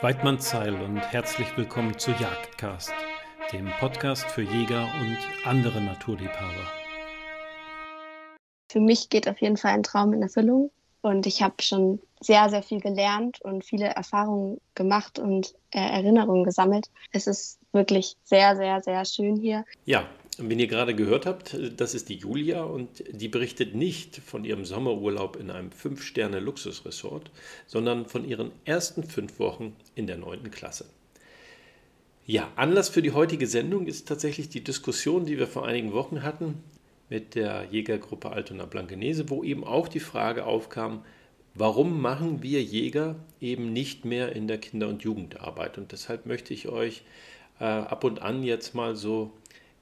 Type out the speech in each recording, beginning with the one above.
Weidmann Zeil und herzlich willkommen zu Jagdcast, dem Podcast für Jäger und andere Naturliebhaber. Für mich geht auf jeden Fall ein Traum in Erfüllung und ich habe schon sehr, sehr viel gelernt und viele Erfahrungen gemacht und äh, Erinnerungen gesammelt. Es ist wirklich sehr, sehr, sehr schön hier. Ja, wenn ihr gerade gehört habt, das ist die Julia und die berichtet nicht von ihrem Sommerurlaub in einem 5-Sterne-Luxusresort, sondern von ihren ersten fünf Wochen in der 9. Klasse. Ja, Anlass für die heutige Sendung ist tatsächlich die Diskussion, die wir vor einigen Wochen hatten mit der Jägergruppe Altona Blankenese, wo eben auch die Frage aufkam, warum machen wir Jäger eben nicht mehr in der Kinder- und Jugendarbeit? Und deshalb möchte ich euch äh, ab und an jetzt mal so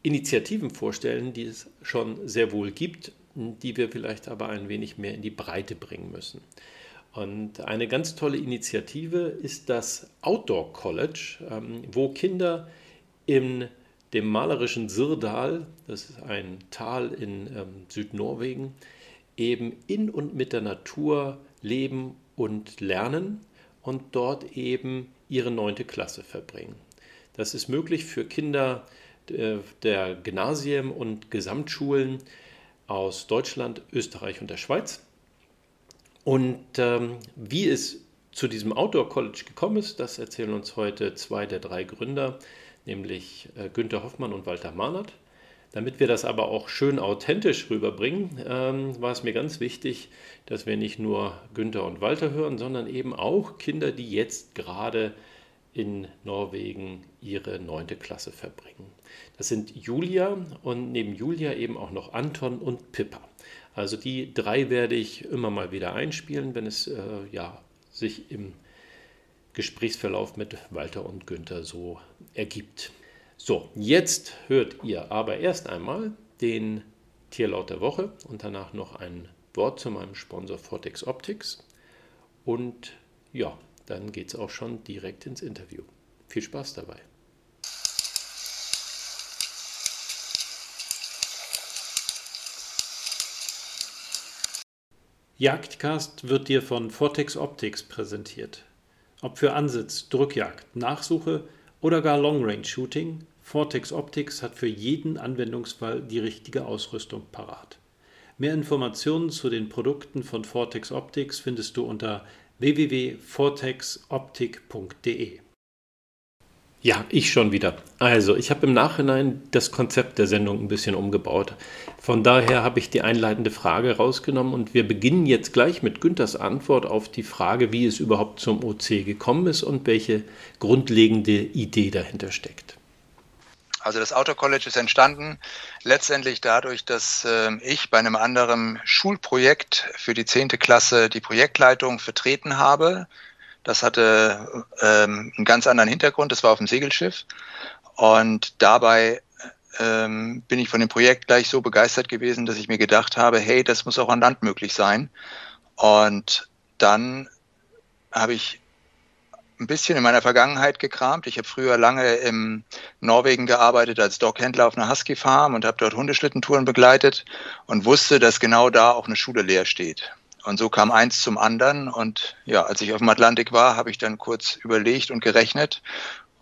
Initiativen vorstellen, die es schon sehr wohl gibt, die wir vielleicht aber ein wenig mehr in die Breite bringen müssen. Und eine ganz tolle Initiative ist das Outdoor College, ähm, wo Kinder in dem malerischen Sirdal, das ist ein Tal in ähm, Südnorwegen, eben in und mit der Natur leben und lernen und dort eben ihre neunte Klasse verbringen. Das ist möglich für Kinder, der Gymnasien und Gesamtschulen aus Deutschland, Österreich und der Schweiz. Und ähm, wie es zu diesem Outdoor College gekommen ist, das erzählen uns heute zwei der drei Gründer, nämlich äh, Günther Hoffmann und Walter Mahnert. Damit wir das aber auch schön authentisch rüberbringen, ähm, war es mir ganz wichtig, dass wir nicht nur Günther und Walter hören, sondern eben auch Kinder, die jetzt gerade in Norwegen ihre neunte Klasse verbringen. Das sind Julia und neben Julia eben auch noch Anton und Pippa. Also die drei werde ich immer mal wieder einspielen, wenn es äh, ja, sich im Gesprächsverlauf mit Walter und Günther so ergibt. So, jetzt hört ihr aber erst einmal den Tierlaut der Woche und danach noch ein Wort zu meinem Sponsor Vortex Optics. Und ja, dann geht es auch schon direkt ins Interview. Viel Spaß dabei. Jagdcast wird dir von Vortex Optics präsentiert. Ob für Ansitz, Drückjagd, Nachsuche oder gar Long Range Shooting, Vortex Optics hat für jeden Anwendungsfall die richtige Ausrüstung parat. Mehr Informationen zu den Produkten von Vortex Optics findest du unter www.vortexoptik.de. Ja, ich schon wieder. Also, ich habe im Nachhinein das Konzept der Sendung ein bisschen umgebaut. Von daher habe ich die einleitende Frage rausgenommen und wir beginnen jetzt gleich mit Günthers Antwort auf die Frage, wie es überhaupt zum OC gekommen ist und welche grundlegende Idee dahinter steckt. Also das Auto College ist entstanden letztendlich dadurch, dass äh, ich bei einem anderen Schulprojekt für die zehnte Klasse die Projektleitung vertreten habe. Das hatte ähm, einen ganz anderen Hintergrund. Das war auf dem Segelschiff. Und dabei ähm, bin ich von dem Projekt gleich so begeistert gewesen, dass ich mir gedacht habe, hey, das muss auch an Land möglich sein. Und dann habe ich ein bisschen in meiner Vergangenheit gekramt. Ich habe früher lange in Norwegen gearbeitet als Dockhändler auf einer Husky Farm und habe dort Hundeschlittentouren begleitet und wusste, dass genau da auch eine Schule leer steht. Und so kam eins zum anderen. Und ja, als ich auf dem Atlantik war, habe ich dann kurz überlegt und gerechnet.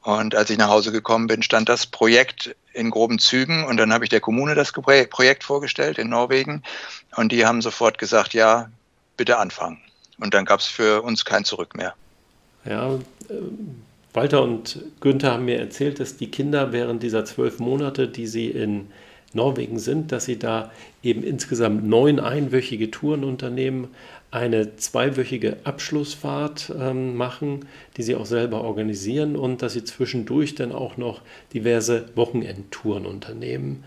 Und als ich nach Hause gekommen bin, stand das Projekt in groben Zügen. Und dann habe ich der Kommune das Projekt vorgestellt in Norwegen. Und die haben sofort gesagt, ja, bitte anfangen. Und dann gab es für uns kein Zurück mehr. Ja, äh, Walter und Günther haben mir erzählt, dass die Kinder während dieser zwölf Monate, die sie in Norwegen sind, dass sie da eben insgesamt neun einwöchige Touren unternehmen, eine zweiwöchige Abschlussfahrt ähm, machen, die sie auch selber organisieren und dass sie zwischendurch dann auch noch diverse Wochenendtouren unternehmen,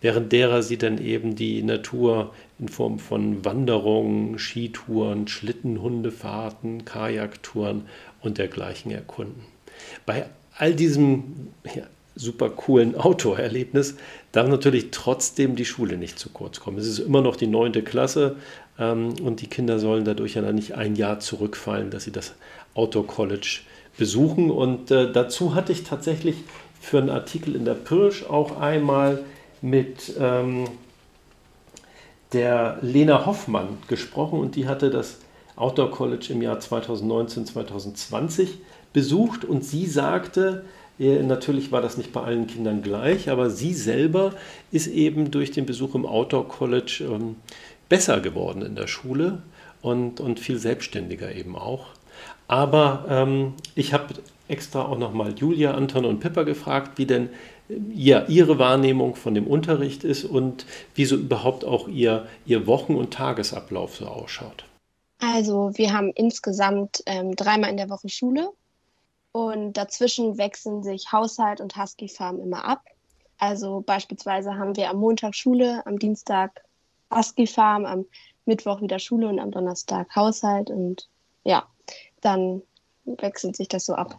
während derer sie dann eben die Natur in Form von Wanderungen, Skitouren, Schlittenhundefahrten, Kajaktouren und dergleichen erkunden. Bei all diesem ja, super coolen Outdoor-Erlebnis darf natürlich trotzdem die Schule nicht zu kurz kommen. Es ist immer noch die neunte Klasse ähm, und die Kinder sollen dadurch ja nicht ein Jahr zurückfallen, dass sie das Outdoor-College besuchen. Und äh, dazu hatte ich tatsächlich für einen Artikel in der Pirsch auch einmal mit ähm, der Lena Hoffmann gesprochen und die hatte das Outdoor College im Jahr 2019, 2020 besucht und sie sagte, Natürlich war das nicht bei allen Kindern gleich, aber sie selber ist eben durch den Besuch im Outdoor College ähm, besser geworden in der Schule und, und viel selbstständiger eben auch. Aber ähm, ich habe extra auch nochmal Julia, Anton und Pippa gefragt, wie denn ja, ihre Wahrnehmung von dem Unterricht ist und wie so überhaupt auch ihr, ihr Wochen- und Tagesablauf so ausschaut. Also wir haben insgesamt ähm, dreimal in der Woche Schule und dazwischen wechseln sich Haushalt und Husky Farm immer ab. Also beispielsweise haben wir am Montag Schule, am Dienstag Husky Farm, am Mittwoch wieder Schule und am Donnerstag Haushalt und ja, dann wechselt sich das so ab.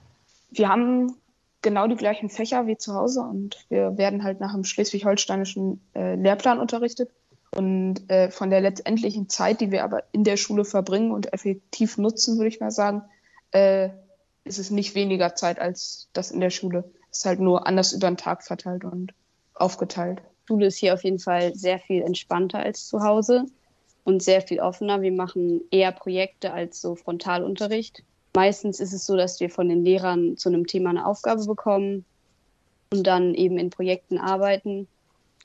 Wir haben genau die gleichen Fächer wie zu Hause und wir werden halt nach dem schleswig-holsteinischen äh, Lehrplan unterrichtet. Und äh, von der letztendlichen Zeit, die wir aber in der Schule verbringen und effektiv nutzen, würde ich mal sagen, äh, ist es nicht weniger Zeit als das in der Schule. Es ist halt nur anders über den Tag verteilt und aufgeteilt. Schule ist hier auf jeden Fall sehr viel entspannter als zu Hause und sehr viel offener. Wir machen eher Projekte als so Frontalunterricht. Meistens ist es so, dass wir von den Lehrern zu einem Thema eine Aufgabe bekommen und dann eben in Projekten arbeiten.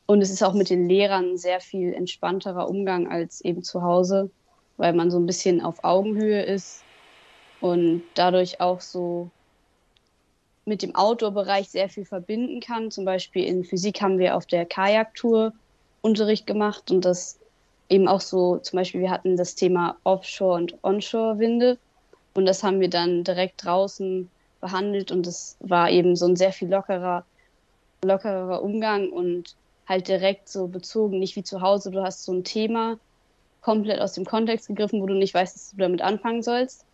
Und es ist auch mit den Lehrern sehr viel entspannterer Umgang als eben zu Hause, weil man so ein bisschen auf Augenhöhe ist und dadurch auch so mit dem Outdoor-Bereich sehr viel verbinden kann. Zum Beispiel in Physik haben wir auf der Kajaktour Unterricht gemacht und das eben auch so, zum Beispiel wir hatten das Thema Offshore- und Onshore-Winde und das haben wir dann direkt draußen behandelt und das war eben so ein sehr viel lockerer, lockerer Umgang und halt direkt so bezogen, nicht wie zu Hause, du hast so ein Thema komplett aus dem Kontext gegriffen, wo du nicht weißt, was du damit anfangen sollst.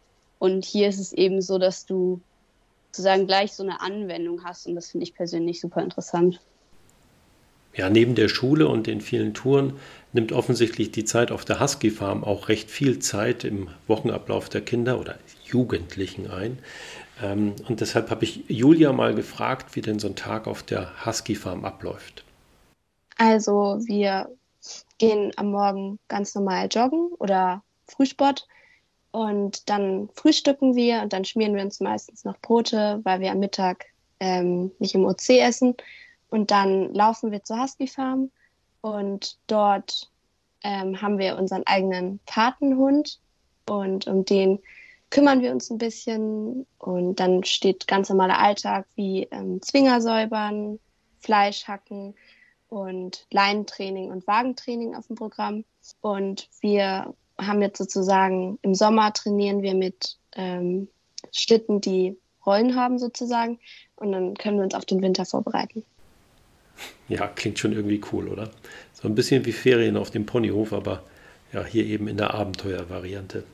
Und hier ist es eben so, dass du sozusagen gleich so eine Anwendung hast und das finde ich persönlich super interessant. Ja, neben der Schule und den vielen Touren nimmt offensichtlich die Zeit auf der Husky Farm auch recht viel Zeit im Wochenablauf der Kinder oder Jugendlichen ein. Ähm, und deshalb habe ich Julia mal gefragt, wie denn so ein Tag auf der Husky Farm abläuft. Also wir gehen am Morgen ganz normal joggen oder Frühsport und dann frühstücken wir und dann schmieren wir uns meistens noch Brote, weil wir am Mittag ähm, nicht im OC essen. Und dann laufen wir zur Husky Farm und dort ähm, haben wir unseren eigenen Patenhund und um den kümmern wir uns ein bisschen. Und dann steht ganz normaler Alltag wie ähm, Zwinger säubern, Fleisch hacken und Leinentraining und Wagentraining auf dem Programm. Und wir haben jetzt sozusagen im Sommer trainieren wir mit ähm, Schlitten, die Rollen haben sozusagen. Und dann können wir uns auf den Winter vorbereiten. Ja, klingt schon irgendwie cool, oder? So ein bisschen wie Ferien auf dem Ponyhof, aber ja, hier eben in der Abenteuervariante.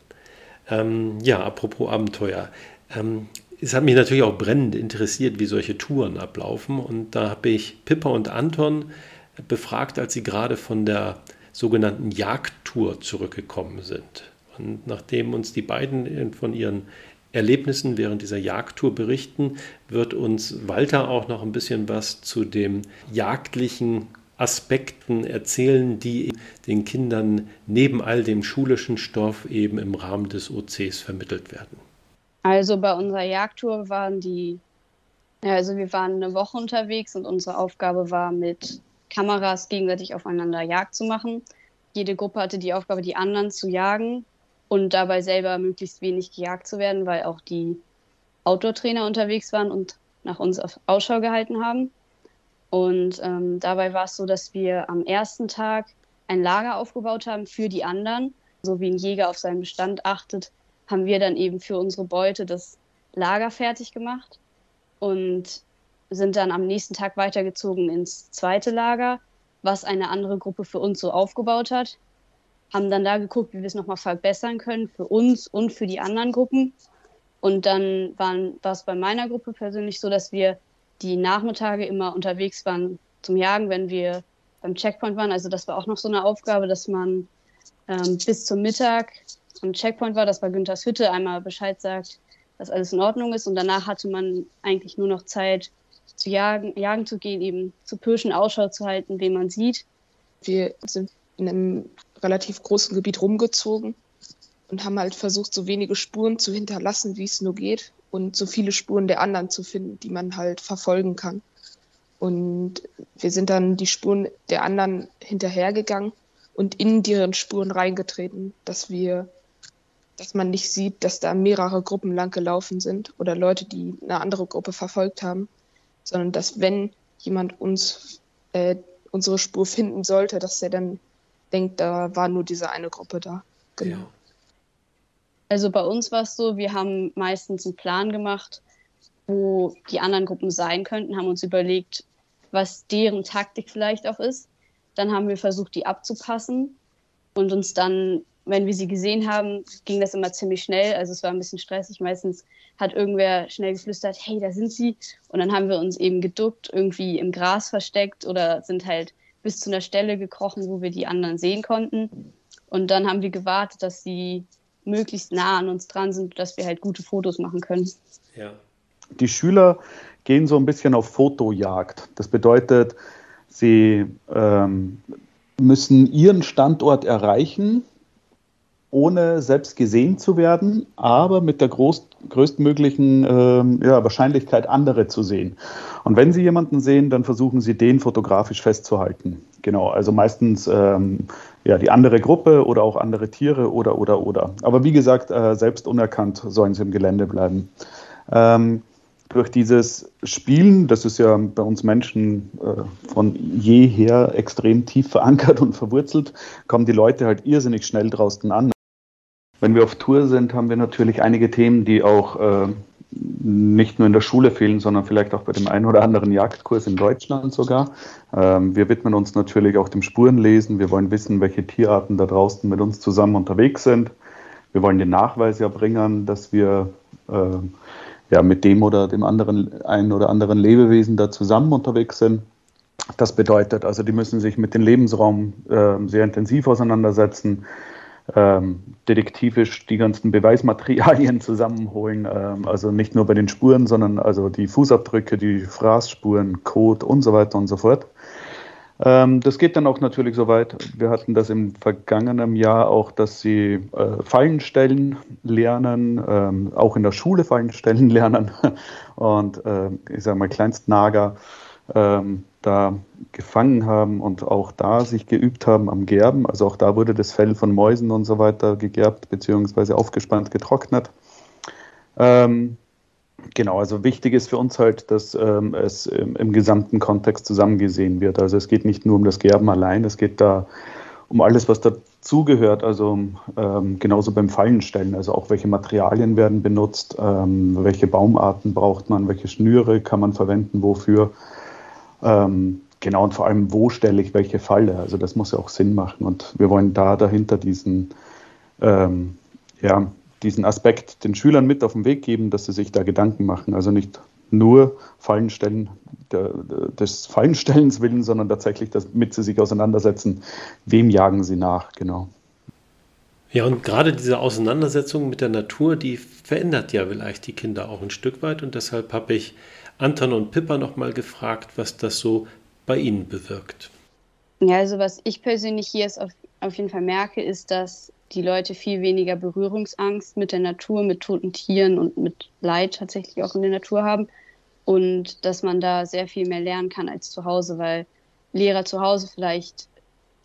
Ähm, ja, apropos Abenteuer. Ähm, es hat mich natürlich auch brennend interessiert, wie solche Touren ablaufen. Und da habe ich Pippa und Anton befragt, als sie gerade von der sogenannten Jagdtour zurückgekommen sind. Und nachdem uns die beiden von ihren Erlebnissen während dieser Jagdtour berichten, wird uns Walter auch noch ein bisschen was zu den jagdlichen Aspekten erzählen, die den Kindern neben all dem schulischen Stoff eben im Rahmen des OCs vermittelt werden. Also bei unserer Jagdtour waren die, also wir waren eine Woche unterwegs und unsere Aufgabe war mit Kameras gegenseitig aufeinander Jagd zu machen. Jede Gruppe hatte die Aufgabe, die anderen zu jagen und dabei selber möglichst wenig gejagt zu werden, weil auch die Outdoor-Trainer unterwegs waren und nach uns auf Ausschau gehalten haben. Und ähm, dabei war es so, dass wir am ersten Tag ein Lager aufgebaut haben für die anderen. So wie ein Jäger auf seinen Bestand achtet, haben wir dann eben für unsere Beute das Lager fertig gemacht. Und sind dann am nächsten Tag weitergezogen ins zweite Lager, was eine andere Gruppe für uns so aufgebaut hat. Haben dann da geguckt, wie wir es nochmal verbessern können für uns und für die anderen Gruppen. Und dann waren, war es bei meiner Gruppe persönlich so, dass wir die Nachmittage immer unterwegs waren zum Jagen, wenn wir beim Checkpoint waren. Also das war auch noch so eine Aufgabe, dass man ähm, bis zum Mittag am Checkpoint war, dass bei Günthers Hütte einmal Bescheid sagt, dass alles in Ordnung ist. Und danach hatte man eigentlich nur noch Zeit, zu jagen, jagen zu gehen, eben zu pirschen, Ausschau zu halten, wen man sieht. Wir sind in einem relativ großen Gebiet rumgezogen und haben halt versucht, so wenige Spuren zu hinterlassen, wie es nur geht und so viele Spuren der anderen zu finden, die man halt verfolgen kann. Und wir sind dann die Spuren der anderen hinterhergegangen und in deren Spuren reingetreten, dass wir, dass man nicht sieht, dass da mehrere Gruppen lang gelaufen sind oder Leute, die eine andere Gruppe verfolgt haben, sondern dass wenn jemand uns äh, unsere Spur finden sollte, dass er dann denkt, da war nur diese eine Gruppe da. Genau. Ja. Also bei uns war es so, wir haben meistens einen Plan gemacht, wo die anderen Gruppen sein könnten, haben uns überlegt, was deren Taktik vielleicht auch ist. Dann haben wir versucht, die abzupassen und uns dann, wenn wir sie gesehen haben, ging das immer ziemlich schnell. Also es war ein bisschen stressig. Meistens hat irgendwer schnell geflüstert, hey, da sind sie. Und dann haben wir uns eben geduckt, irgendwie im Gras versteckt oder sind halt bis zu einer Stelle gekrochen, wo wir die anderen sehen konnten. Und dann haben wir gewartet, dass sie möglichst nah an uns dran sind, dass wir halt gute Fotos machen können. Ja. Die Schüler gehen so ein bisschen auf Fotojagd. Das bedeutet, sie ähm, müssen ihren Standort erreichen, ohne selbst gesehen zu werden, aber mit der groß, größtmöglichen ähm, ja, Wahrscheinlichkeit, andere zu sehen. Und wenn sie jemanden sehen, dann versuchen sie, den fotografisch festzuhalten. Genau, also meistens ähm, ja, die andere Gruppe oder auch andere Tiere oder, oder, oder. Aber wie gesagt, äh, selbst unerkannt sollen sie im Gelände bleiben. Ähm, durch dieses Spielen, das ist ja bei uns Menschen äh, von jeher extrem tief verankert und verwurzelt, kommen die Leute halt irrsinnig schnell draußen an. Wenn wir auf Tour sind, haben wir natürlich einige Themen, die auch äh, nicht nur in der Schule fehlen, sondern vielleicht auch bei dem einen oder anderen Jagdkurs in Deutschland sogar. Ähm, wir widmen uns natürlich auch dem Spurenlesen. Wir wollen wissen, welche Tierarten da draußen mit uns zusammen unterwegs sind. Wir wollen den Nachweis erbringen, dass wir äh, ja, mit dem oder dem anderen, einen oder anderen Lebewesen da zusammen unterwegs sind. Das bedeutet also, die müssen sich mit dem Lebensraum äh, sehr intensiv auseinandersetzen ähm, detektivisch die ganzen Beweismaterialien zusammenholen. Ähm, also nicht nur bei den Spuren, sondern also die Fußabdrücke, die Fraßspuren, Code und so weiter und so fort. Ähm, das geht dann auch natürlich so weit. Wir hatten das im vergangenen Jahr auch, dass sie äh, Fallen stellen lernen, ähm, auch in der Schule Fallen stellen lernen und äh, ich sage mal Kleinstnager ähm, da gefangen haben und auch da sich geübt haben am Gerben. Also auch da wurde das Fell von Mäusen und so weiter gegerbt bzw. aufgespannt, getrocknet. Ähm, genau, also wichtig ist für uns halt, dass ähm, es im, im, gesamten Kontext zusammengesehen wird. Also es geht nicht nur um das Gerben allein, es geht da um alles, was dazugehört. Also ähm, genauso beim Fallenstellen, also auch welche Materialien werden benutzt, ähm, welche Baumarten braucht man, welche Schnüre kann man verwenden, wofür. Ähm, genau, und vor allem, wo stelle ich welche Falle? Also das muss ja auch Sinn machen. Und wir wollen da dahinter diesen, ähm, ja, diesen Aspekt den Schülern mit auf den Weg geben, dass sie sich da Gedanken machen. Also nicht nur Fallen stellen, der, des Fallenstellens willen, sondern tatsächlich, damit sie sich auseinandersetzen, wem jagen sie nach, genau. Ja, und gerade diese Auseinandersetzung mit der Natur, die verändert ja vielleicht die Kinder auch ein Stück weit. Und deshalb habe ich Anton und Pippa nochmal gefragt, was das so bei Ihnen bewirkt. Ja, also was ich persönlich hier auf, auf jeden Fall merke, ist, dass die Leute viel weniger Berührungsangst mit der Natur, mit toten Tieren und mit Leid tatsächlich auch in der Natur haben. Und dass man da sehr viel mehr lernen kann als zu Hause, weil Lehrer zu Hause vielleicht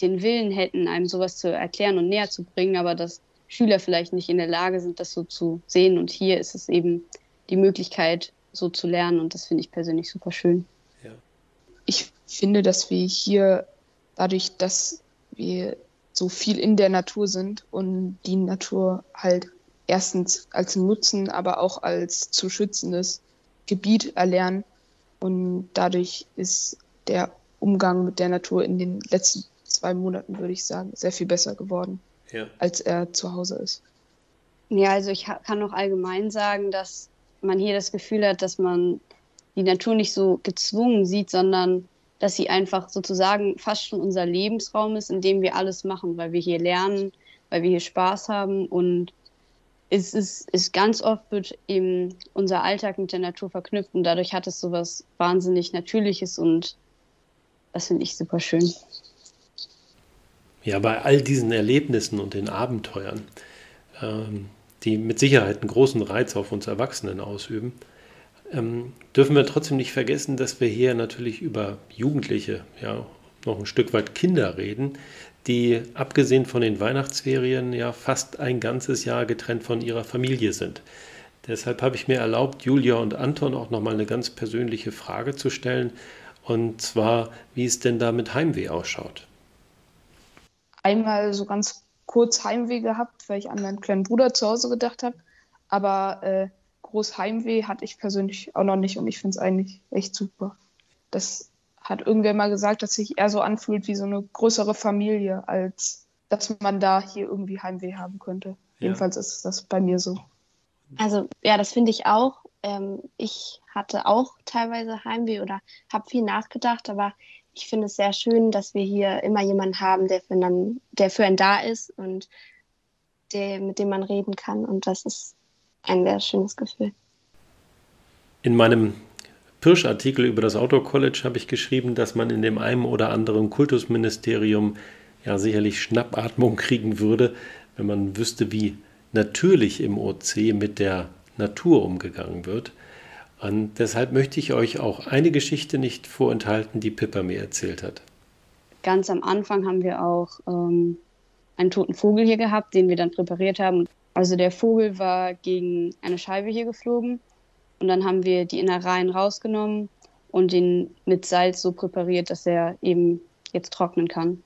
den Willen hätten, einem sowas zu erklären und näher zu bringen, aber dass Schüler vielleicht nicht in der Lage sind, das so zu sehen. Und hier ist es eben die Möglichkeit, so zu lernen und das finde ich persönlich super schön. Ja. Ich finde, dass wir hier dadurch, dass wir so viel in der Natur sind und die Natur halt erstens als Nutzen, aber auch als zu schützendes Gebiet erlernen. Und dadurch ist der Umgang mit der Natur in den letzten zwei Monaten, würde ich sagen, sehr viel besser geworden, ja. als er zu Hause ist. Ja, also ich kann noch allgemein sagen, dass man hier das Gefühl hat, dass man die Natur nicht so gezwungen sieht, sondern dass sie einfach sozusagen fast schon unser Lebensraum ist, in dem wir alles machen, weil wir hier lernen, weil wir hier Spaß haben und es ist, ist ganz oft wird eben unser Alltag mit der Natur verknüpft und dadurch hat es so was wahnsinnig Natürliches und das finde ich super schön. Ja, bei all diesen Erlebnissen und den Abenteuern ähm, die mit Sicherheit einen großen Reiz auf uns Erwachsenen ausüben, ähm, dürfen wir trotzdem nicht vergessen, dass wir hier natürlich über Jugendliche, ja, noch ein Stück weit Kinder reden, die abgesehen von den Weihnachtsferien ja fast ein ganzes Jahr getrennt von ihrer Familie sind. Deshalb habe ich mir erlaubt, Julia und Anton auch nochmal eine ganz persönliche Frage zu stellen. Und zwar, wie es denn da mit Heimweh ausschaut. Einmal so ganz kurz Heimweh gehabt, weil ich an meinen kleinen Bruder zu Hause gedacht habe. Aber äh, groß Heimweh hatte ich persönlich auch noch nicht und ich finde es eigentlich echt super. Das hat irgendwer mal gesagt, dass sich eher so anfühlt wie so eine größere Familie, als dass man da hier irgendwie Heimweh haben könnte. Ja. Jedenfalls ist das bei mir so. Also ja, das finde ich auch. Ähm, ich hatte auch teilweise Heimweh oder habe viel nachgedacht, aber ich finde es sehr schön, dass wir hier immer jemanden haben, der für, einen, der für einen da ist und der, mit dem man reden kann. Und das ist ein sehr schönes Gefühl. In meinem Pirsch-Artikel über das Outdoor College habe ich geschrieben, dass man in dem einen oder anderen Kultusministerium ja sicherlich Schnappatmung kriegen würde, wenn man wüsste, wie natürlich im OC mit der Natur umgegangen wird. Und deshalb möchte ich euch auch eine Geschichte nicht vorenthalten, die Pippa mir erzählt hat. Ganz am Anfang haben wir auch ähm, einen toten Vogel hier gehabt, den wir dann präpariert haben. Also der Vogel war gegen eine Scheibe hier geflogen und dann haben wir die Innereien rausgenommen und ihn mit Salz so präpariert, dass er eben jetzt trocknen kann.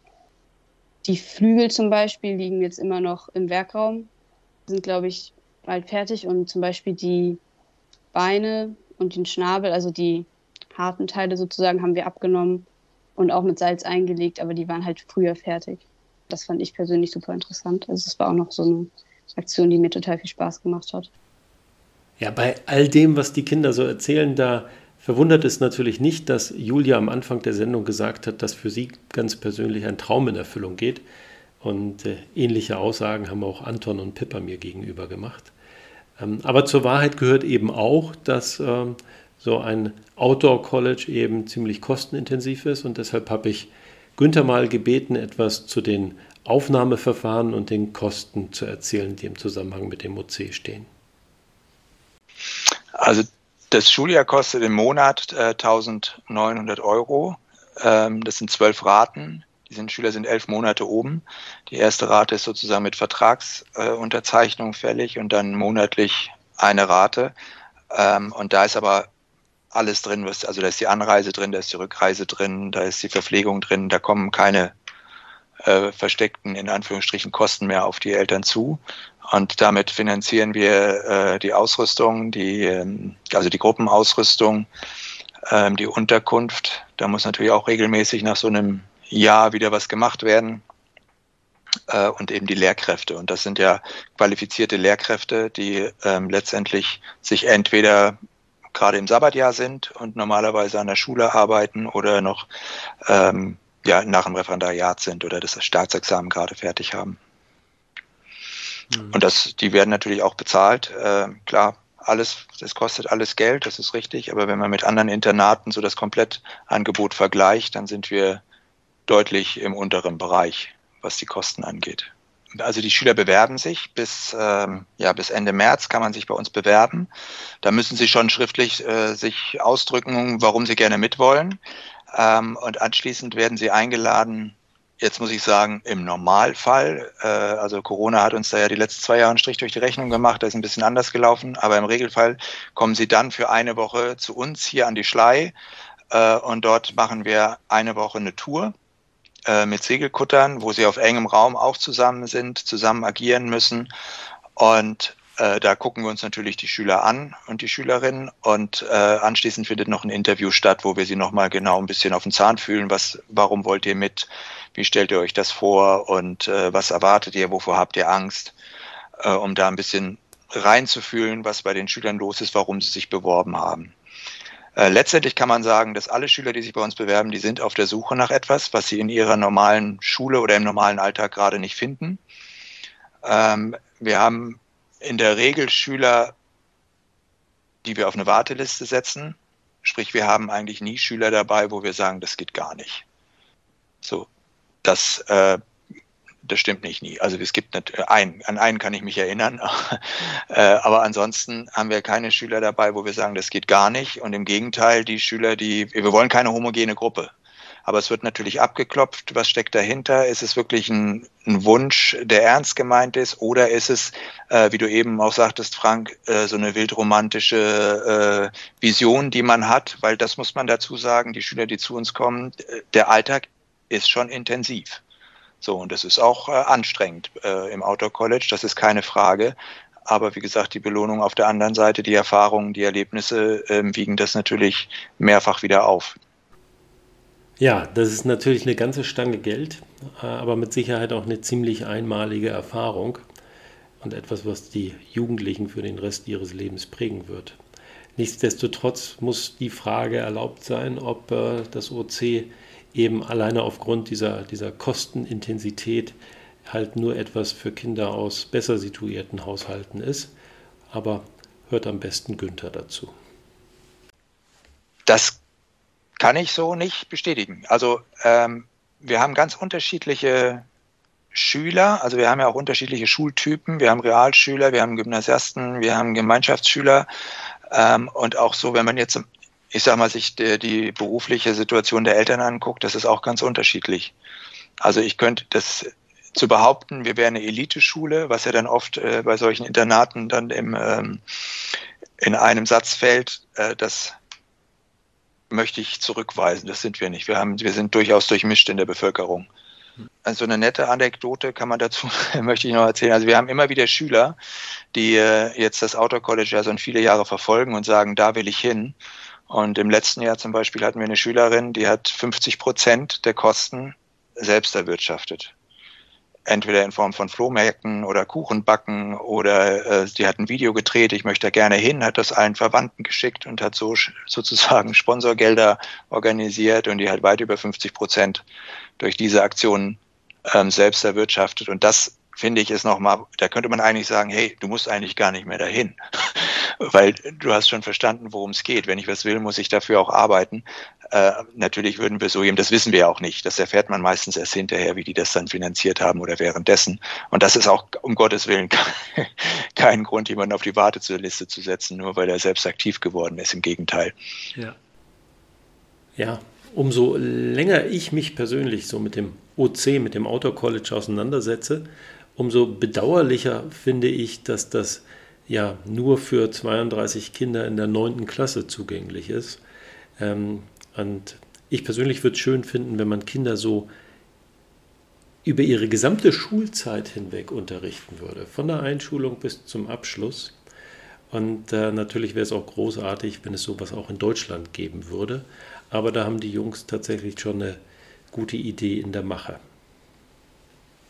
Die Flügel zum Beispiel liegen jetzt immer noch im Werkraum, sind glaube ich bald fertig und zum Beispiel die Beine und den Schnabel, also die harten Teile sozusagen, haben wir abgenommen und auch mit Salz eingelegt, aber die waren halt früher fertig. Das fand ich persönlich super interessant. Also es war auch noch so eine Aktion, die mir total viel Spaß gemacht hat. Ja, bei all dem, was die Kinder so erzählen, da verwundert es natürlich nicht, dass Julia am Anfang der Sendung gesagt hat, dass für sie ganz persönlich ein Traum in Erfüllung geht. Und äh, ähnliche Aussagen haben auch Anton und Pippa mir gegenüber gemacht. Ähm, aber zur Wahrheit gehört eben auch, dass ähm, so ein Outdoor College eben ziemlich kostenintensiv ist und deshalb habe ich Günther mal gebeten, etwas zu den Aufnahmeverfahren und den Kosten zu erzählen, die im Zusammenhang mit dem OC stehen. Also das Schuljahr kostet im Monat äh, 1900 Euro. Ähm, das sind zwölf Raten. Die sind, Schüler sind elf Monate oben. Die erste Rate ist sozusagen mit Vertragsunterzeichnung äh, fällig und dann monatlich eine Rate. Ähm, und da ist aber alles drin, was, also da ist die Anreise drin, da ist die Rückreise drin, da ist die Verpflegung drin, da kommen keine äh, versteckten, in Anführungsstrichen, Kosten mehr auf die Eltern zu. Und damit finanzieren wir äh, die Ausrüstung, die, ähm, also die Gruppenausrüstung, ähm, die Unterkunft. Da muss natürlich auch regelmäßig nach so einem Jahr wieder was gemacht werden. Äh, und eben die Lehrkräfte. Und das sind ja qualifizierte Lehrkräfte, die ähm, letztendlich sich entweder gerade im Sabbatjahr sind und normalerweise an der Schule arbeiten oder noch ähm, ja, nach dem Referendariat sind oder das Staatsexamen gerade fertig haben. Mhm. Und das, die werden natürlich auch bezahlt. Äh, klar, alles, das kostet alles Geld, das ist richtig. Aber wenn man mit anderen Internaten so das Komplettangebot vergleicht, dann sind wir deutlich im unteren Bereich, was die Kosten angeht. Also die Schüler bewerben sich bis, ähm, ja, bis Ende März kann man sich bei uns bewerben. Da müssen sie schon schriftlich äh, sich ausdrücken, warum sie gerne mitwollen. Ähm, und anschließend werden sie eingeladen, jetzt muss ich sagen, im Normalfall, äh, also Corona hat uns da ja die letzten zwei Jahre einen Strich durch die Rechnung gemacht, da ist ein bisschen anders gelaufen, aber im Regelfall kommen sie dann für eine Woche zu uns hier an die Schlei äh, und dort machen wir eine Woche eine Tour äh, mit Segelkuttern, wo sie auf engem Raum auch zusammen sind, zusammen agieren müssen und äh, da gucken wir uns natürlich die Schüler an und die Schülerinnen und äh, anschließend findet noch ein Interview statt, wo wir sie nochmal genau ein bisschen auf den Zahn fühlen. Was, warum wollt ihr mit? Wie stellt ihr euch das vor? Und äh, was erwartet ihr? Wovor habt ihr Angst? Äh, um da ein bisschen reinzufühlen, was bei den Schülern los ist, warum sie sich beworben haben. Äh, letztendlich kann man sagen, dass alle Schüler, die sich bei uns bewerben, die sind auf der Suche nach etwas, was sie in ihrer normalen Schule oder im normalen Alltag gerade nicht finden. Ähm, wir haben in der Regel Schüler, die wir auf eine Warteliste setzen. Sprich, wir haben eigentlich nie Schüler dabei, wo wir sagen, das geht gar nicht. So, das, äh, das stimmt nicht nie. Also es gibt nicht, einen, an einen kann ich mich erinnern, äh, aber ansonsten haben wir keine Schüler dabei, wo wir sagen, das geht gar nicht. Und im Gegenteil, die Schüler, die, wir wollen keine homogene Gruppe. Aber es wird natürlich abgeklopft, was steckt dahinter? Ist es wirklich ein, ein Wunsch, der ernst gemeint ist? Oder ist es, äh, wie du eben auch sagtest, Frank, äh, so eine wildromantische äh, Vision, die man hat? Weil das muss man dazu sagen, die Schüler, die zu uns kommen, der Alltag ist schon intensiv. So, und das ist auch äh, anstrengend äh, im Outdoor College, das ist keine Frage. Aber wie gesagt, die Belohnung auf der anderen Seite, die Erfahrungen, die Erlebnisse äh, wiegen das natürlich mehrfach wieder auf. Ja, das ist natürlich eine ganze Stange Geld, äh, aber mit Sicherheit auch eine ziemlich einmalige Erfahrung und etwas, was die Jugendlichen für den Rest ihres Lebens prägen wird. Nichtsdestotrotz muss die Frage erlaubt sein, ob äh, das OC eben alleine aufgrund dieser, dieser Kostenintensität halt nur etwas für Kinder aus besser situierten Haushalten ist. Aber hört am besten Günther dazu. Das kann ich so nicht bestätigen. Also ähm, wir haben ganz unterschiedliche Schüler, also wir haben ja auch unterschiedliche Schultypen. Wir haben Realschüler, wir haben Gymnasiasten, wir haben Gemeinschaftsschüler. Ähm, und auch so, wenn man jetzt ich sag mal, sich die, die berufliche Situation der Eltern anguckt, das ist auch ganz unterschiedlich. Also ich könnte das zu behaupten, wir wären eine Eliteschule, was ja dann oft äh, bei solchen Internaten dann im, ähm, in einem Satz fällt, äh, das möchte ich zurückweisen. Das sind wir nicht. Wir, haben, wir sind durchaus durchmischt in der Bevölkerung. Also eine nette Anekdote kann man dazu, möchte ich noch erzählen. Also wir haben immer wieder Schüler, die äh, jetzt das Auto College ja so viele Jahre verfolgen und sagen, da will ich hin. Und im letzten Jahr zum Beispiel hatten wir eine Schülerin, die hat 50 Prozent der Kosten selbst erwirtschaftet. Entweder in Form von Flohmärkten oder Kuchenbacken oder äh, die hat ein Video gedreht, ich möchte da gerne hin, hat das allen Verwandten geschickt und hat so sozusagen Sponsorgelder organisiert und die hat weit über 50 Prozent durch diese Aktion ähm, selbst erwirtschaftet. Und das finde ich ist nochmal, da könnte man eigentlich sagen, hey, du musst eigentlich gar nicht mehr dahin weil du hast schon verstanden, worum es geht. Wenn ich was will, muss ich dafür auch arbeiten. Äh, natürlich würden wir so eben, das wissen wir ja auch nicht. Das erfährt man meistens erst hinterher, wie die das dann finanziert haben oder währenddessen. Und das ist auch um Gottes Willen kein Grund, jemanden auf die Warteliste zu setzen, nur weil er selbst aktiv geworden ist. Im Gegenteil. Ja. Ja, umso länger ich mich persönlich so mit dem OC, mit dem Outdoor College auseinandersetze, umso bedauerlicher finde ich, dass das ja nur für 32 Kinder in der 9. Klasse zugänglich ist. Ähm, und ich persönlich würde es schön finden, wenn man Kinder so über ihre gesamte Schulzeit hinweg unterrichten würde, von der Einschulung bis zum Abschluss. Und äh, natürlich wäre es auch großartig, wenn es sowas auch in Deutschland geben würde. Aber da haben die Jungs tatsächlich schon eine gute Idee in der Mache.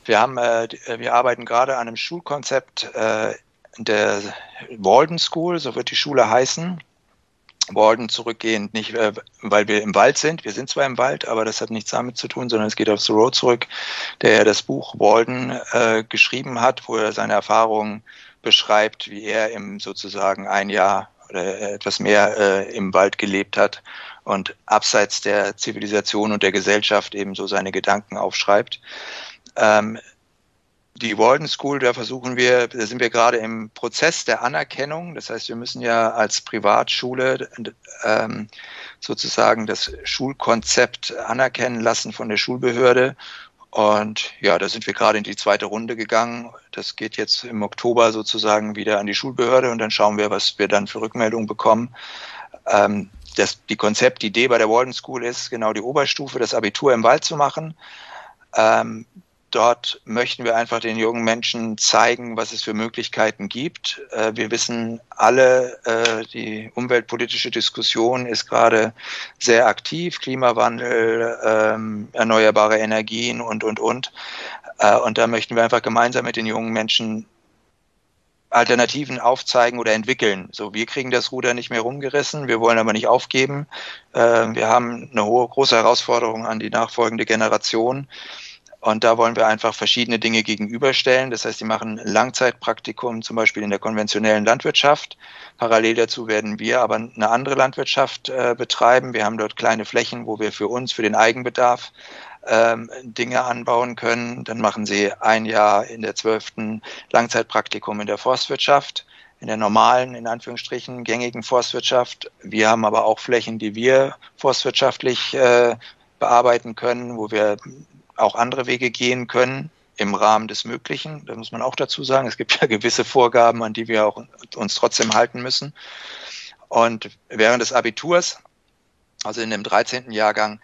Wir, haben, äh, wir arbeiten gerade an einem Schulkonzept äh, der Walden School, so wird die Schule heißen. Walden zurückgehend nicht, äh, weil wir im Wald sind. Wir sind zwar im Wald, aber das hat nichts damit zu tun, sondern es geht auf The Road zurück, der ja das Buch Walden äh, geschrieben hat, wo er seine Erfahrungen beschreibt, wie er im sozusagen ein Jahr oder etwas mehr äh, im Wald gelebt hat und abseits der Zivilisation und der Gesellschaft eben so seine Gedanken aufschreibt. Ähm, die Walden School, da versuchen wir, da sind wir gerade im Prozess der Anerkennung. Das heißt, wir müssen ja als Privatschule ähm, sozusagen das Schulkonzept anerkennen lassen von der Schulbehörde. Und ja, da sind wir gerade in die zweite Runde gegangen. Das geht jetzt im Oktober sozusagen wieder an die Schulbehörde und dann schauen wir, was wir dann für Rückmeldungen bekommen. Ähm, das, die Konzeptidee bei der Walden School ist, genau die Oberstufe, das Abitur im Wald zu machen. Ähm, dort möchten wir einfach den jungen Menschen zeigen, was es für Möglichkeiten gibt. Äh, wir wissen alle, äh, die umweltpolitische Diskussion ist gerade sehr aktiv, Klimawandel, ähm, erneuerbare Energien und, und, und. Äh, und da möchten wir einfach gemeinsam mit den jungen Menschen Alternativen aufzeigen oder entwickeln. So, wir kriegen das Ruder nicht mehr rumgerissen, wir wollen aber nicht aufgeben. Wir haben eine hohe, große Herausforderung an die nachfolgende Generation. Und da wollen wir einfach verschiedene Dinge gegenüberstellen. Das heißt, die machen Langzeitpraktikum zum Beispiel in der konventionellen Landwirtschaft. Parallel dazu werden wir aber eine andere Landwirtschaft äh, betreiben. Wir haben dort kleine Flächen, wo wir für uns, für den Eigenbedarf ähm, Dinge anbauen können. Dann machen sie ein Jahr in der zwölften Langzeitpraktikum in der Forstwirtschaft, in der normalen, in Anführungsstrichen, gängigen Forstwirtschaft. Wir haben aber auch Flächen, die wir forstwirtschaftlich äh, bearbeiten können, wo wir auch andere Wege gehen können im Rahmen des Möglichen. Da muss man auch dazu sagen, es gibt ja gewisse Vorgaben, an die wir auch uns trotzdem halten müssen. Und während des Abiturs, also in dem 13. Jahrgang,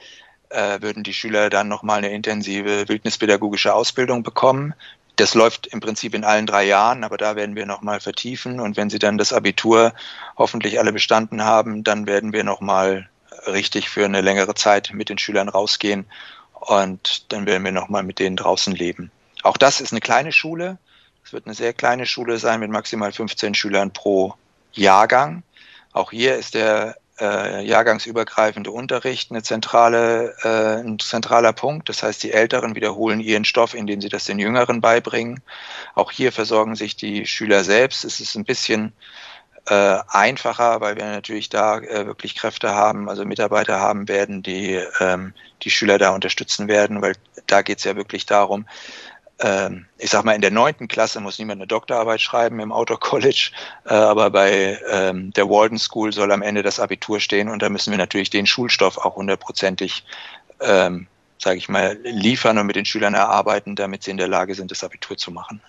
äh, würden die Schüler dann nochmal eine intensive wildnispädagogische Ausbildung bekommen. Das läuft im Prinzip in allen drei Jahren, aber da werden wir nochmal vertiefen. Und wenn sie dann das Abitur hoffentlich alle bestanden haben, dann werden wir nochmal richtig für eine längere Zeit mit den Schülern rausgehen und dann werden wir nochmal mit denen draußen leben. Auch das ist eine kleine Schule. Es wird eine sehr kleine Schule sein mit maximal 15 Schülern pro Jahrgang. Auch hier ist der äh, jahrgangsübergreifende Unterricht eine zentrale, äh, ein zentraler Punkt. Das heißt, die Älteren wiederholen ihren Stoff, indem sie das den Jüngeren beibringen. Auch hier versorgen sich die Schüler selbst. Es ist ein bisschen äh, einfacher, weil wir natürlich da äh, wirklich Kräfte haben, also Mitarbeiter haben werden, die ähm, die Schüler da unterstützen werden, weil da geht es ja wirklich darum, ähm, ich sag mal, in der neunten Klasse muss niemand eine Doktorarbeit schreiben im Outdoor College, äh, aber bei ähm, der Walden School soll am Ende das Abitur stehen und da müssen wir natürlich den Schulstoff auch hundertprozentig, ähm, sage ich mal, liefern und mit den Schülern erarbeiten, damit sie in der Lage sind, das Abitur zu machen.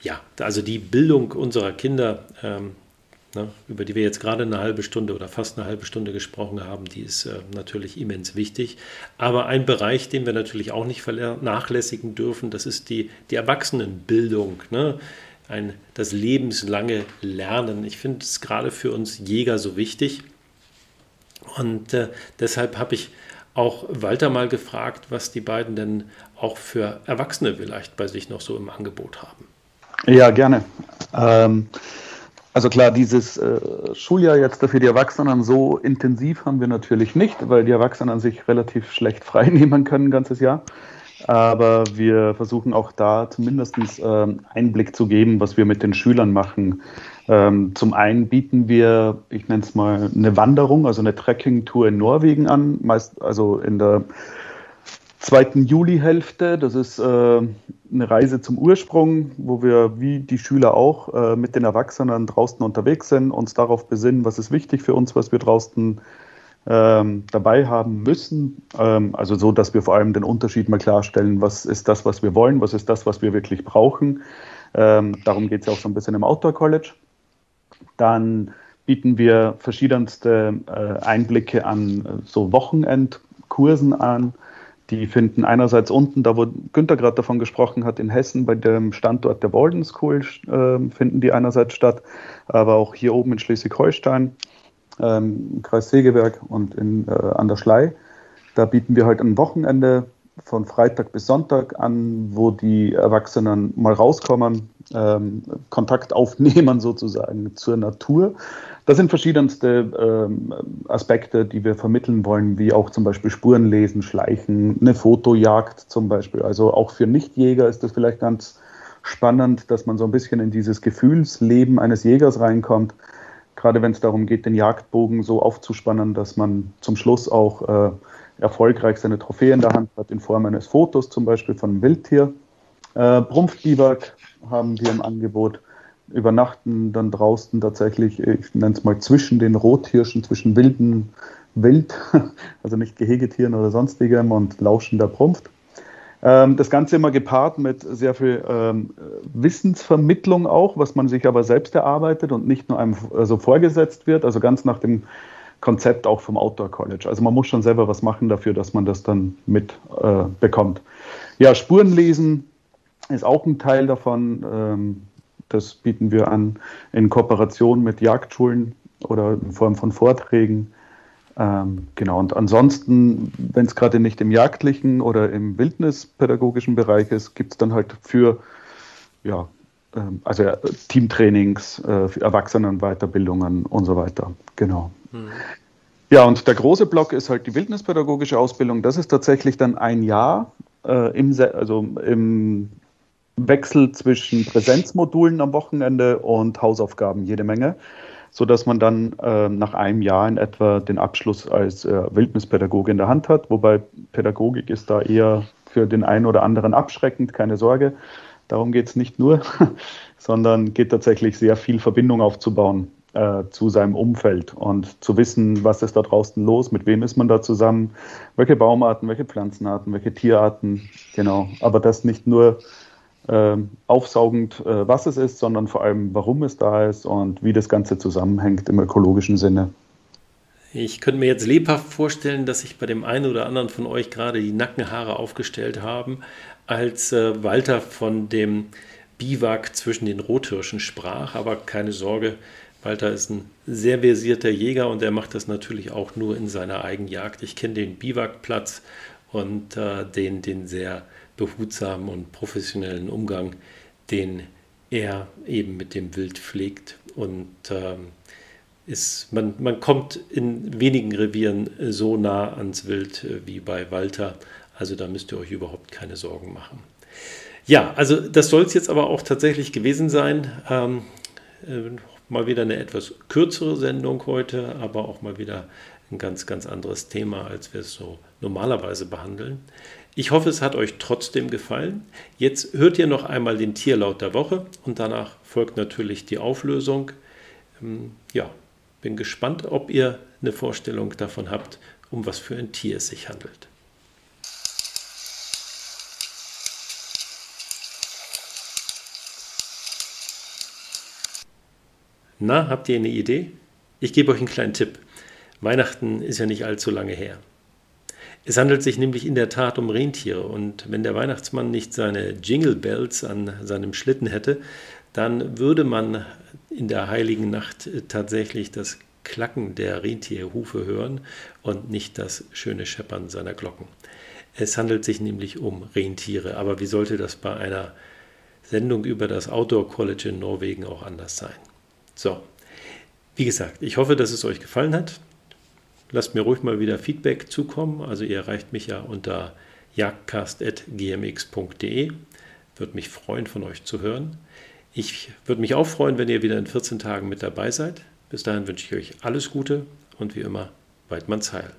Ja, also die Bildung unserer Kinder ähm, ne, über die wir jetzt gerade eine halbe Stunde oder fast eine halbe Stunde gesprochen haben, die ist äh, natürlich immens wichtig. Aber ein Bereich, den wir natürlich auch nicht vernachlässigen dürfen, das ist die, die Erwachsenenbildung. Ne? Ein, das lebenslange Lernen. Ich finde es gerade für uns Jäger so wichtig. Und äh, deshalb habe ich auch Walter mal gefragt, was die beiden denn auch für Erwachsene vielleicht bei sich noch so im Angebot haben. Ja, gerne. Ähm, also klar, dieses äh, Schuljahr jetzt für die Erwachsenen so intensiv haben wir natürlich nicht, weil die Erwachsenen sich relativ schlecht freinehmen können ein ganzes Jahr. Aber wir versuchen auch da zumindest ähm, Einblick zu geben, was wir mit den Schülern machen. Ähm, zum einen bieten wir, ich nenne es mal, eine Wanderung, also eine Trekking-Tour in Norwegen an, meist also in der zweiten Julihälfte. Das ist äh, eine Reise zum Ursprung, wo wir wie die Schüler auch äh, mit den Erwachsenen draußen unterwegs sind, uns darauf besinnen, was ist wichtig für uns, was wir draußen ähm, dabei haben müssen. Ähm, also so, dass wir vor allem den Unterschied mal klarstellen, was ist das, was wir wollen, was ist das, was wir wirklich brauchen. Ähm, darum geht es ja auch so ein bisschen im Outdoor College. Dann bieten wir verschiedenste äh, Einblicke an äh, so Wochenendkursen an die finden einerseits unten, da wo Günther gerade davon gesprochen hat, in Hessen bei dem Standort der Walden School äh, finden die einerseits statt, aber auch hier oben in Schleswig-Holstein, ähm, im Kreis Segeberg und in, äh, an der Schlei. Da bieten wir halt ein Wochenende von Freitag bis Sonntag an, wo die Erwachsenen mal rauskommen, ähm, Kontakt aufnehmen sozusagen zur Natur. Das sind verschiedenste ähm, Aspekte, die wir vermitteln wollen, wie auch zum Beispiel Spuren lesen, Schleichen, eine Fotojagd zum Beispiel. Also auch für Nichtjäger ist das vielleicht ganz spannend, dass man so ein bisschen in dieses Gefühlsleben eines Jägers reinkommt. Gerade wenn es darum geht, den Jagdbogen so aufzuspannen, dass man zum Schluss auch äh, erfolgreich seine Trophäe in der Hand hat, in Form eines Fotos zum Beispiel von einem Wildtier. Äh, Brumpfbiwak haben wir im Angebot übernachten dann draußen tatsächlich, ich nenne es mal zwischen den Rothirschen, zwischen wilden Wild, also nicht Gehegetieren oder sonstigem und lauschender Prumpft. Ähm, das Ganze immer gepaart mit sehr viel ähm, Wissensvermittlung auch, was man sich aber selbst erarbeitet und nicht nur einem also vorgesetzt wird, also ganz nach dem Konzept auch vom Outdoor College. Also man muss schon selber was machen dafür, dass man das dann mitbekommt. Äh, ja, Spuren lesen ist auch ein Teil davon. Ähm, das bieten wir an in Kooperation mit Jagdschulen oder in Form von Vorträgen. Ähm, genau, und ansonsten, wenn es gerade nicht im jagdlichen oder im wildnispädagogischen Bereich ist, gibt es dann halt für, ja, ähm, also ja, Teamtrainings, äh, für Erwachsenenweiterbildungen und so weiter. Genau. Mhm. Ja, und der große Block ist halt die wildnispädagogische Ausbildung. Das ist tatsächlich dann ein Jahr äh, im, also im Wechsel zwischen Präsenzmodulen am Wochenende und Hausaufgaben jede Menge. sodass man dann äh, nach einem Jahr in etwa den Abschluss als äh, Wildnispädagoge in der Hand hat. Wobei Pädagogik ist da eher für den einen oder anderen abschreckend, keine Sorge. Darum geht es nicht nur, sondern geht tatsächlich sehr viel Verbindung aufzubauen äh, zu seinem Umfeld und zu wissen, was ist da draußen los, mit wem ist man da zusammen, welche Baumarten, welche Pflanzenarten, welche Tierarten, genau. Aber das nicht nur aufsaugend, äh, was es ist, sondern vor allem, warum es da ist und wie das Ganze zusammenhängt im ökologischen Sinne. Ich könnte mir jetzt lebhaft vorstellen, dass sich bei dem einen oder anderen von euch gerade die Nackenhaare aufgestellt haben, als äh, Walter von dem Biwak zwischen den Rothirschen sprach. Aber keine Sorge, Walter ist ein sehr versierter Jäger und er macht das natürlich auch nur in seiner Eigenjagd. Ich kenne den Biwakplatz und äh, den, den sehr behutsamen und professionellen Umgang, den er eben mit dem Wild pflegt. Und ähm, ist, man, man kommt in wenigen Revieren so nah ans Wild äh, wie bei Walter. Also da müsst ihr euch überhaupt keine Sorgen machen. Ja, also das soll es jetzt aber auch tatsächlich gewesen sein. Ähm, äh, mal wieder eine etwas kürzere Sendung heute, aber auch mal wieder ein ganz, ganz anderes Thema, als wir es so normalerweise behandeln. Ich hoffe, es hat euch trotzdem gefallen. Jetzt hört ihr noch einmal den Tierlaut der Woche und danach folgt natürlich die Auflösung. Ähm, ja, bin gespannt, ob ihr eine Vorstellung davon habt, um was für ein Tier es sich handelt. Na, habt ihr eine Idee? Ich gebe euch einen kleinen Tipp. Weihnachten ist ja nicht allzu lange her. Es handelt sich nämlich in der Tat um Rentiere und wenn der Weihnachtsmann nicht seine Jingle Bells an seinem Schlitten hätte, dann würde man in der heiligen Nacht tatsächlich das Klacken der Rentierhufe hören und nicht das schöne Scheppern seiner Glocken. Es handelt sich nämlich um Rentiere, aber wie sollte das bei einer Sendung über das Outdoor College in Norwegen auch anders sein? So, wie gesagt, ich hoffe, dass es euch gefallen hat. Lasst mir ruhig mal wieder Feedback zukommen. Also ihr erreicht mich ja unter jagdcast.gmx.de. Würde mich freuen, von euch zu hören. Ich würde mich auch freuen, wenn ihr wieder in 14 Tagen mit dabei seid. Bis dahin wünsche ich euch alles Gute und wie immer, Weidmanns Heil.